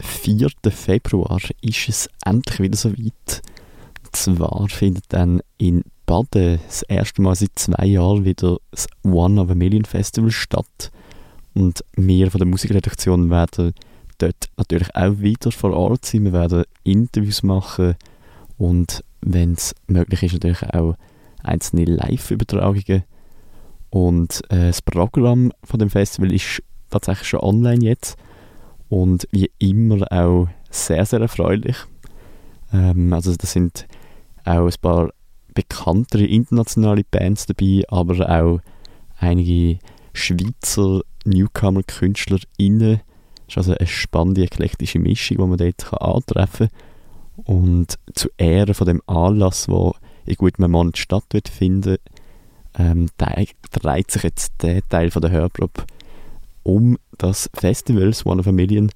4. Februar ist es endlich wieder so weit. Zwar findet dann in Baden das erste Mal seit zwei Jahren wieder das One of a Million Festival statt. Und wir von der Musikredaktion werden dort natürlich auch wieder vor Ort sein. Wir werden Interviews machen und wenn es möglich ist, natürlich auch einzelne Live-Übertragungen. Und äh, das Programm von dem Festival ist tatsächlich schon online jetzt und wie immer auch sehr, sehr erfreulich. Ähm, also da sind auch ein paar bekanntere internationale Bands dabei, aber auch einige Schweizer Newcomer-KünstlerInnen. Das ist also eine spannende, eklektische Mischung, die man dort antreffen kann. Und zu Ehren von dem Anlass, wo in gutem Monat statt wird finden, ähm, dreht sich jetzt der Teil von der Hörprobe um das Festival One of a Million.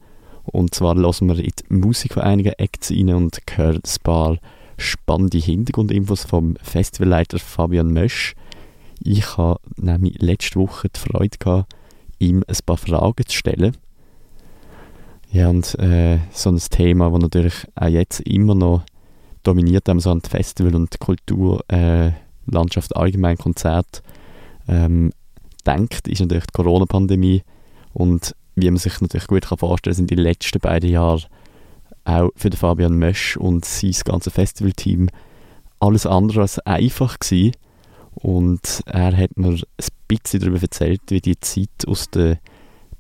Und zwar lassen wir in die Musik von einigen Acts rein und hören ein paar spannende Hintergrundinfos vom Festivalleiter Fabian Mösch. Ich habe nämlich letzte Woche die Freude gehabt, ihm ein paar Fragen zu stellen. Ja, und äh, so ein Thema, das natürlich auch jetzt immer noch dominiert haben so an Festival und Kulturlandschaft äh, allgemein Konzert ähm, denkt, ist natürlich die Corona-Pandemie und wie man sich natürlich gut kann vorstellen sind die letzten beiden Jahre auch für den Fabian Mösch und sein ganzes Festivalteam alles andere als einfach gewesen. Und er hat mir ein bisschen darüber erzählt, wie die Zeit aus der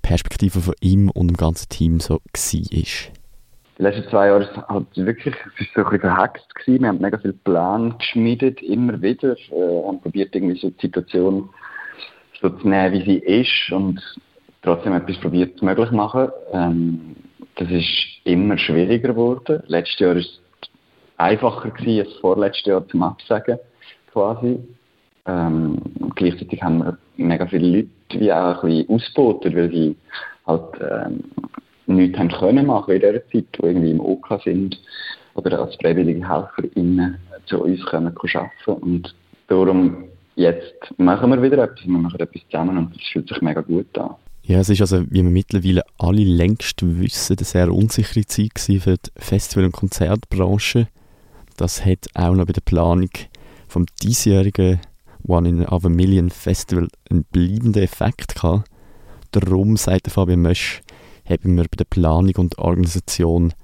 Perspektive von ihm und dem ganzen Team so war. Die letzten zwei Jahre halt wirklich, es ist so ein bisschen verhext gewesen. Wir haben mega viel Plan geschmiedet, immer wieder. Äh, haben probiert, irgendwie so die Situation so zu nehmen, wie sie ist und trotzdem etwas probiert möglich machen. Ähm, das ist immer schwieriger geworden. Letztes Jahr war es einfacher gewesen als vorletztes Jahr zum Absagen, quasi. Ähm, gleichzeitig haben wir mega viele Leute wie auch ein bisschen ausgeboten, weil sie halt ähm, nichts haben können machen in dieser Zeit, die irgendwie im OK sind oder als freiwillige HelferInnen zu uns kommen, arbeiten und darum jetzt machen wir wieder etwas, wir machen etwas zusammen und es fühlt sich mega gut an. Ja, es ist also, wie wir mittlerweile alle längst wissen, eine sehr unsichere Zeit für die Festival- und Konzertbranche. Das hat auch noch bei der Planung vom diesjährigen One in a Million Festival einen bleibenden Effekt gehabt. Darum, sagt Fabian Mösch, haben wir bei der Planung und Organisation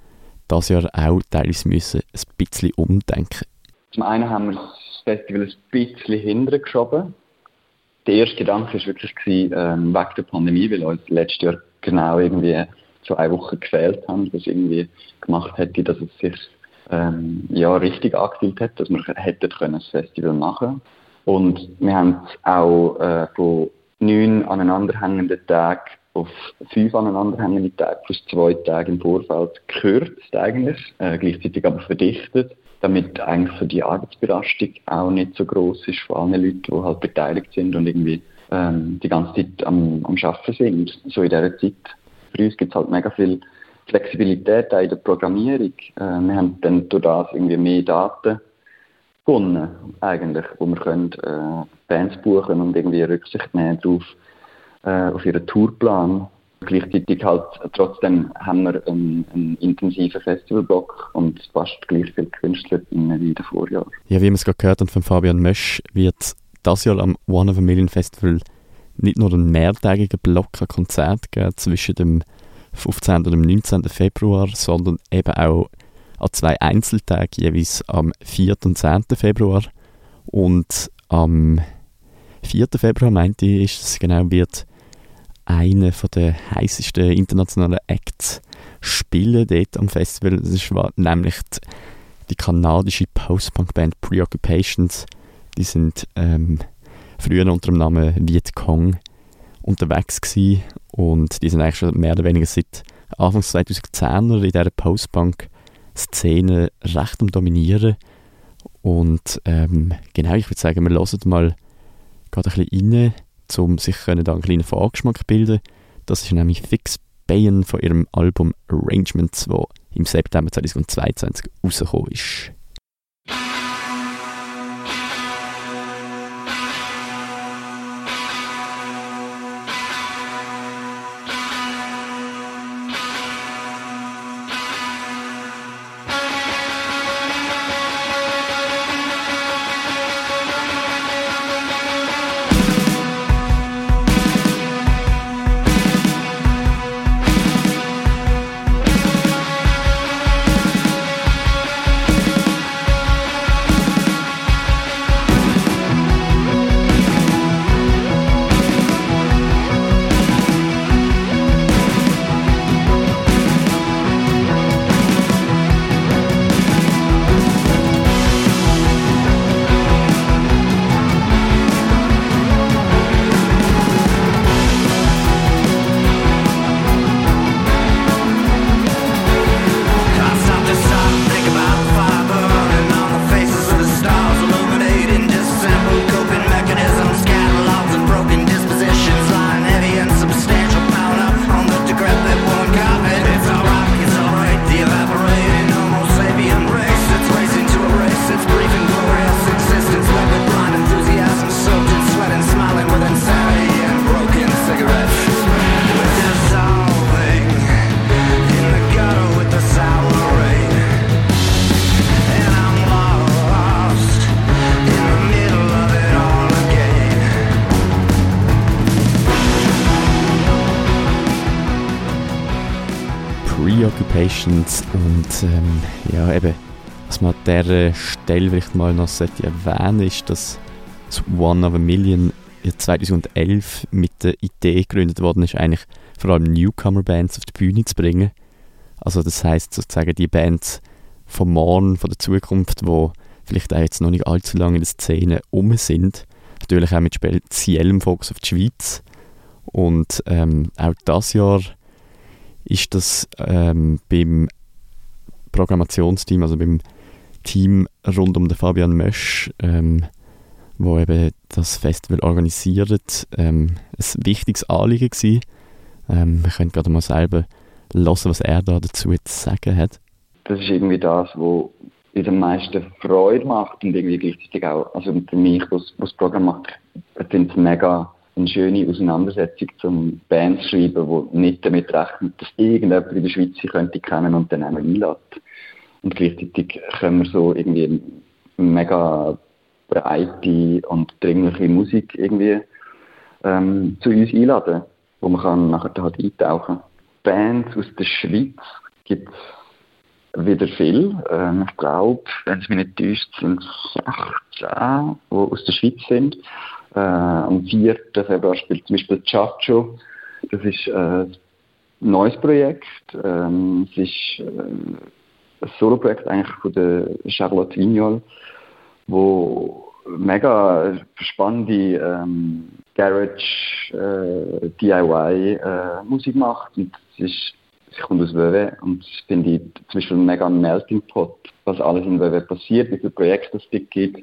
das Jahr auch teilweise müssen ein bisschen umdenken. Zum einen haben wir das Festival ein bisschen hintergeschoben der erste Gedanke war wirklich gewesen, ähm, wegen der Pandemie, weil uns letztes Jahr genau irgendwie zwei Wochen gefehlt haben, was irgendwie gemacht hätte, dass es sich ähm, ja, richtig angefühlt hat, dass wir hätten können das Festival machen. Und wir haben es auch äh, von neun aneinanderhängenden Tagen auf fünf aneinanderhängende Tage plus zwei Tage im Vorfeld gekürzt eigentlich, äh, gleichzeitig aber verdichtet damit eigentlich so die Arbeitsbelastung auch nicht so groß ist von allen Leuten, die halt beteiligt sind und irgendwie ähm, die ganze Zeit am, am Arbeiten sind, so in dieser Zeit. Für uns gibt es halt mega viel Flexibilität auch in der Programmierung. Äh, wir haben dann durch das irgendwie mehr Daten gewonnen, eigentlich, wo wir können, äh, Bands buchen und irgendwie Rücksicht nehmen darauf, äh, auf ihren Tourplan Gleichzeitig halt, trotzdem haben wir einen, einen intensiven Festivalblock und fast gleich viele Künstler wie in den Vorjahren. Ja, wie wir es gerade gehört haben von Fabian Mösch, wird das Jahr am One of a Million Festival nicht nur einen mehrtägigen Block an Konzert geben zwischen dem 15. und dem 19. Februar, sondern eben auch an zwei Einzeltagen, jeweils am 4. und 10. Februar. Und am 4. Februar, meinte ich, ist es genau, wird einer der heißesten internationalen Acts spielen dort am Festival. Das ist nämlich die, die kanadische Post-Punk-Band Preoccupations. Die sind ähm, früher unter dem Namen Viet Cong unterwegs gewesen und die sind eigentlich schon mehr oder weniger seit Anfang 2010er in dieser Post-Punk-Szene recht am Dominieren. Und ähm, genau, ich würde sagen, wir hören mal gerade ein bisschen rein um sich einen kleinen Vorgeschmack bilden. Das ist nämlich Fix Bayen von ihrem Album Arrangements, das im September 2022 rausgekommen ist. Preoccupations und ähm, ja, eben, was man an dieser Stelle vielleicht mal noch erwähnen ist, dass das One of a Million 2011 mit der Idee gegründet worden ist, eigentlich vor allem Newcomer-Bands auf die Bühne zu bringen. Also das heißt sozusagen die Bands vom Morgen, von der Zukunft, wo vielleicht auch jetzt noch nicht allzu lange in der Szene um sind. Natürlich auch mit speziellem Fokus auf die Schweiz. Und ähm, auch das Jahr ist das ähm, beim Programmationsteam, also beim Team rund um den Fabian Mösch, ähm, wo eben das Festival organisiert, ähm, ein wichtiges Anliegen gewesen. Ähm, wir können gerade mal selber hören, was er da dazu zu sagen hat. Das ist irgendwie das, was uns am meisten Freude macht und irgendwie gleichzeitig auch, also für mich, was, was das Programm macht, ich finde es mega eine schöne Auseinandersetzung zum Bands schreiben, die nicht damit rechnet, dass irgendjemand in der Schweiz sie könnte kennen und dann einmal einlädt. Und gleichzeitig können wir so irgendwie mega breite und dringliche Musik irgendwie ähm, zu uns einladen, wo man kann nachher halt eintauchen Bands aus der Schweiz gibt es wieder viel. Ähm, ich glaube, wenn es mich nicht täuscht, sind es 16, die aus der Schweiz sind. Äh, am 4. Februar spielt zum Beispiel Chacho. Das ist äh, ein neues Projekt. Ähm, es ist äh, ein Solo-Projekt eigentlich von der Charlotte Vignol, wo mega spannende ähm, Garage äh, DIY äh, Musik macht und es ist sie kommt aus WW und das finde ich zum Beispiel mega ein Melting Pot, was alles in WW passiert, wie viele Projekte es gibt,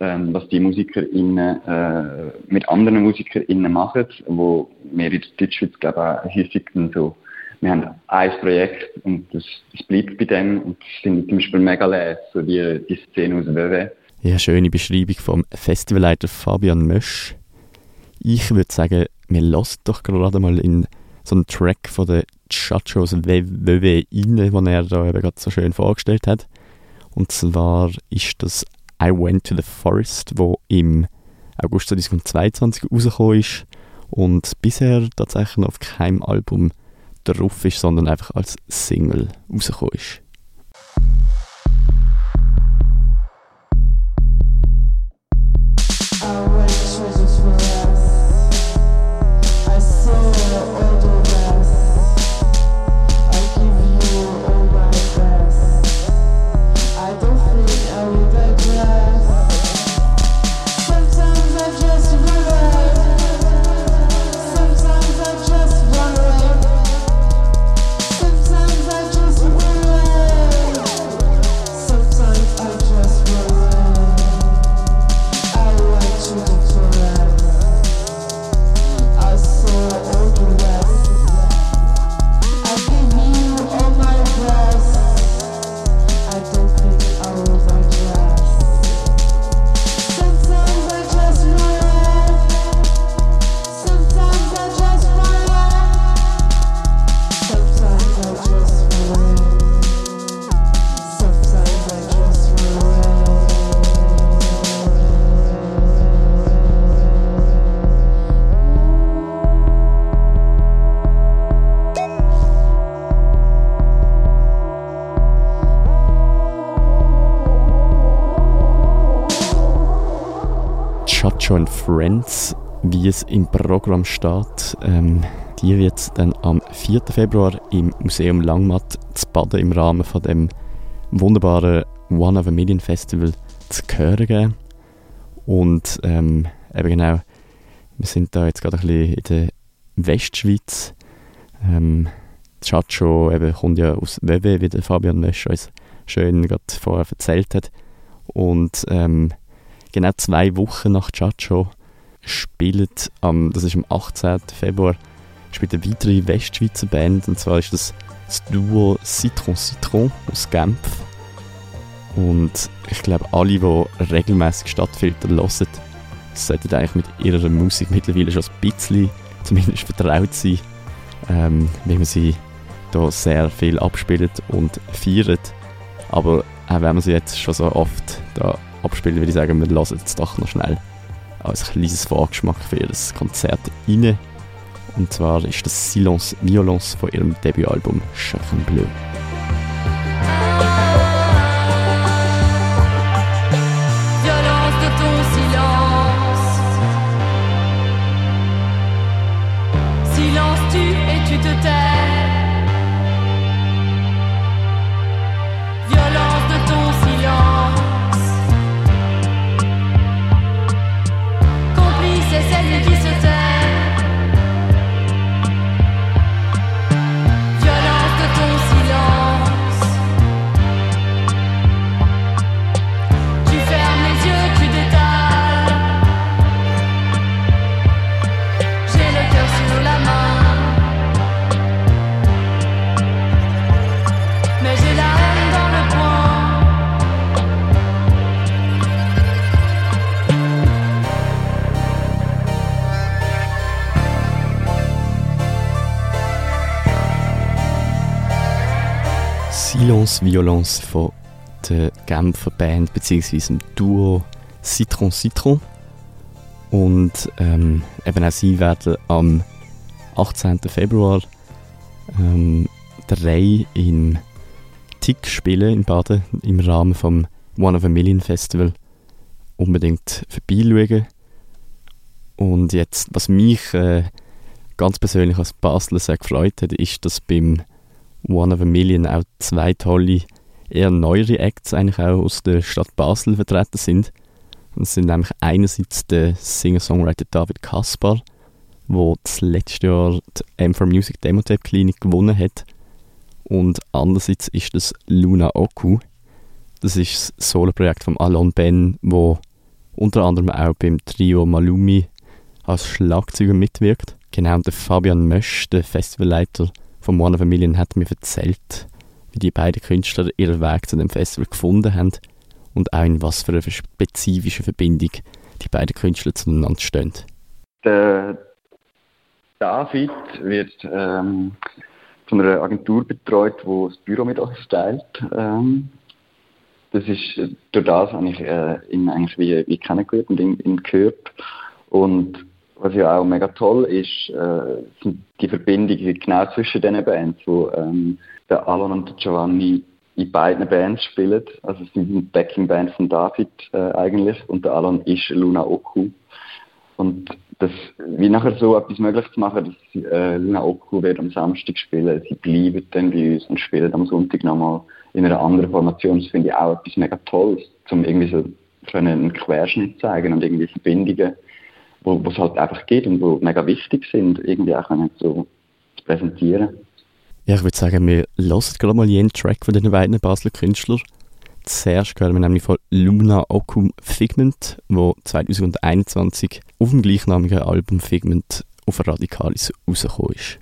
ähm, was die MusikerInnen äh, mit anderen MusikerInnen machen, wo wir in der Deutschschweiz glaube ich häufig so wir haben ein Projekt und das, das bleibt bei dem und das finde ich zum Beispiel mega leer, so die, die Szene aus WW. Ja, schöne Beschreibung vom Festivalleiter Fabian Mösch. Ich würde sagen, wir lassen doch gerade mal in so einen Track von der Chachos WW rein, den er da eben gerade so schön vorgestellt hat. Und zwar ist das I Went to the Forest, wo im August 2022 rausgekommen ist und bisher tatsächlich noch auf keinem Album drauf ist, sondern einfach als Single rausgekommen ist. Chacho Friends, wie es im Programm steht. Ähm, die wird es dann am 4. Februar im Museum Langmatt zu Baden im Rahmen von dem wunderbaren One of a Million Festival zu hören geben. Und ähm, eben genau, wir sind da jetzt gerade ein bisschen in der Westschweiz. Ähm, Chacho eben kommt ja aus WW, wie der Fabian Mösch uns schön gerade vorher erzählt hat. Und ähm, genau zwei Wochen nach Chacho spielt am, das ist am 18. Februar, spielt eine weitere Westschweizer Band und zwar ist das das Duo Citron Citron aus Genf. Und ich glaube, alle, die regelmäßig Stadtfilter hören, sollten eigentlich mit ihrer Musik mittlerweile schon ein bisschen zumindest vertraut sein, ähm, wie man sie da sehr viel abspielt und feiert. Aber auch wenn man sie jetzt schon so oft da abspielen, würde ich sagen, wir lassen jetzt doch noch schnell als kleines Vorgeschmack für das Konzert rein. Und zwar ist das Silence Violence von ihrem Debütalbum Chacun Bleu. Silence Violence von der Genfer Band bzw. dem Duo Citron Citron. Und ähm, eben auch sie werden am 18. Februar ähm, drei in Tick spielen in Baden im Rahmen vom One of a Million Festival. Unbedingt vorbeischauen. Und jetzt, was mich äh, ganz persönlich als Basler sehr gefreut hat, ist, dass beim One of a Million auch zwei tolle, eher neuere Acts eigentlich auch aus der Stadt Basel vertreten sind. Das sind nämlich einerseits der Singer-Songwriter David Kaspar, der das letzte Jahr die M4 Music Demo Tape Klinik gewonnen hat. Und andererseits ist das Luna Oku. Das ist das Soloprojekt von Alon Ben, wo unter anderem auch beim Trio Malumi als Schlagzeuger mitwirkt. Genau, und der Fabian Mösch, der Festivalleiter, von a Million hat mir erzählt, wie die beiden Künstler ihren Weg zu dem Festival gefunden haben und auch in was für einer spezifischen Verbindung die beiden Künstler zueinander stehen. Der David wird ähm, von einer Agentur betreut, die das Büro mit uns teilt. Ähm, das ist durch das habe ich äh, ihn eigentlich wie, wie kennengelernt und ihn, ihn gehört. Und was ja auch mega toll ist, äh, sind die Verbindungen genau zwischen diesen Bands, wo ähm, der Alan und der Giovanni in beiden Bands spielen. Also sie sind Backing-Band von David äh, eigentlich und der Alan ist Luna Oku. Und das, wie nachher so etwas möglich zu machen, dass äh, Luna Oku wird am Samstag spielen, sie bleiben dann bei uns und spielen am Sonntag nochmal in einer anderen Formation, das finde ich auch etwas mega Tolles, um irgendwie so einen Querschnitt zeigen und irgendwie Verbindungen wo es halt einfach geht und wo mega wichtig sind, irgendwie auch so zu präsentieren. Ja, ich würde sagen, wir hören gerade mal jeden Track von den beiden Basler Künstlern. Zuerst hören wir nämlich von Luna Okum Figment, wo 2021 auf dem gleichnamigen Album Figment auf Radikalis rausgekommen ist.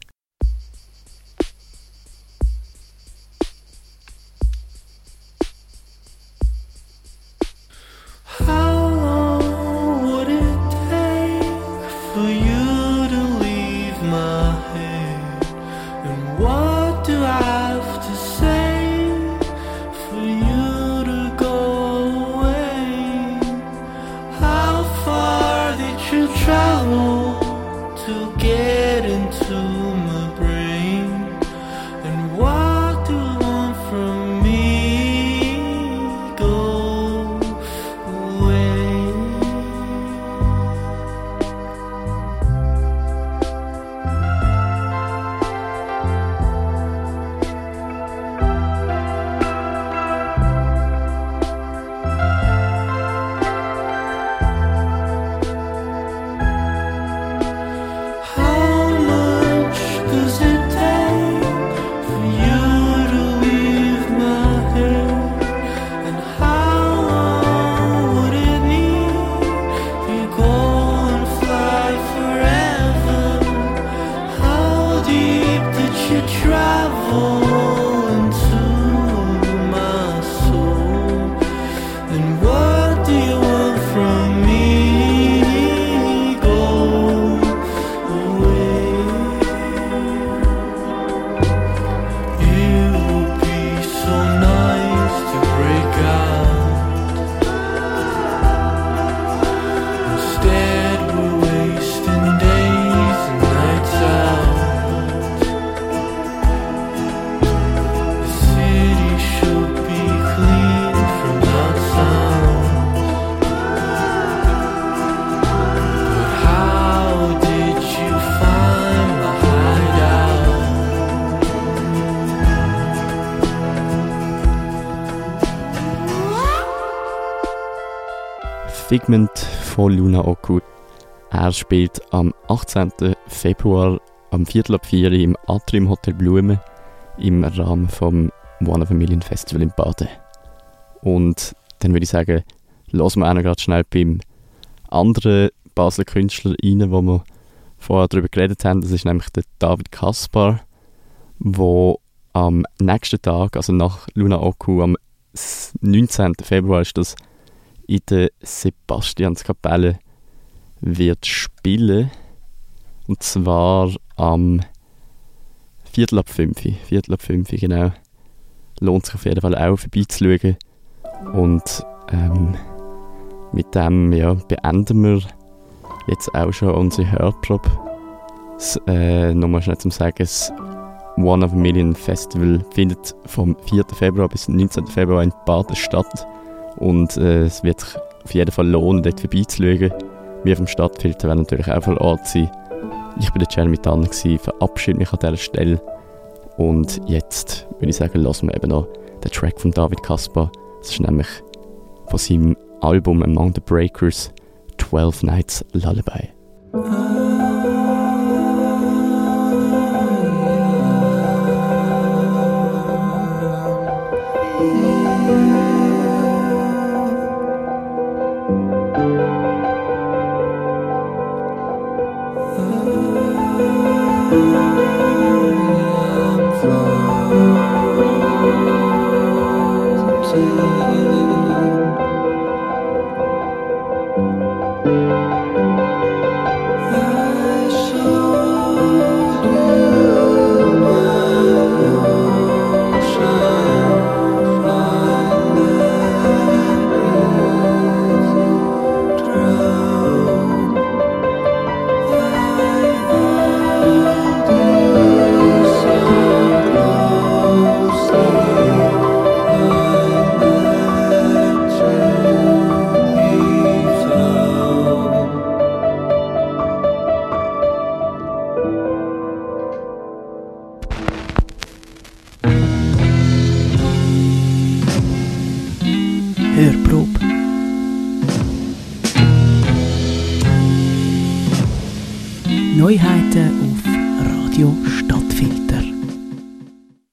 Figment von Luna Oku. Er spielt am 18. Februar am Viertel ab 4 im Atrium Hotel Blume im Rahmen vom One of a Million Festival in Baden. Und dann würde ich sagen, lassen wir auch noch gerade schnell beim anderen Basler Künstler rein, wo wir vorher darüber geredet haben. Das ist nämlich der David Kaspar, der am nächsten Tag, also nach Luna Oku, am 19. Februar ist das in der Sebastianskapelle wird spielen. Und zwar am Viertel ab 5. Viertel ab 5, genau. Lohnt sich auf jeden Fall auch vorbeizuschauen. Und ähm, mit dem ja, beenden wir jetzt auch schon unsere Hörprobe. Äh, nochmal schnell zum Sagen, das One of a Million Festival findet vom 4. Februar bis 19. Februar in Baden statt. Und äh, es wird sich auf jeden Fall lohnen, dort vorbeizuschauen. Wir vom Stadtfilter werden natürlich auch vor Ort sein. Ich bin der Jeremy Tanner, verabschiede mich an dieser Stelle. Und jetzt würde ich sagen, lassen wir eben noch den Track von David Kaspar. Das ist nämlich von seinem Album Among the Breakers 12 Nights Lullaby.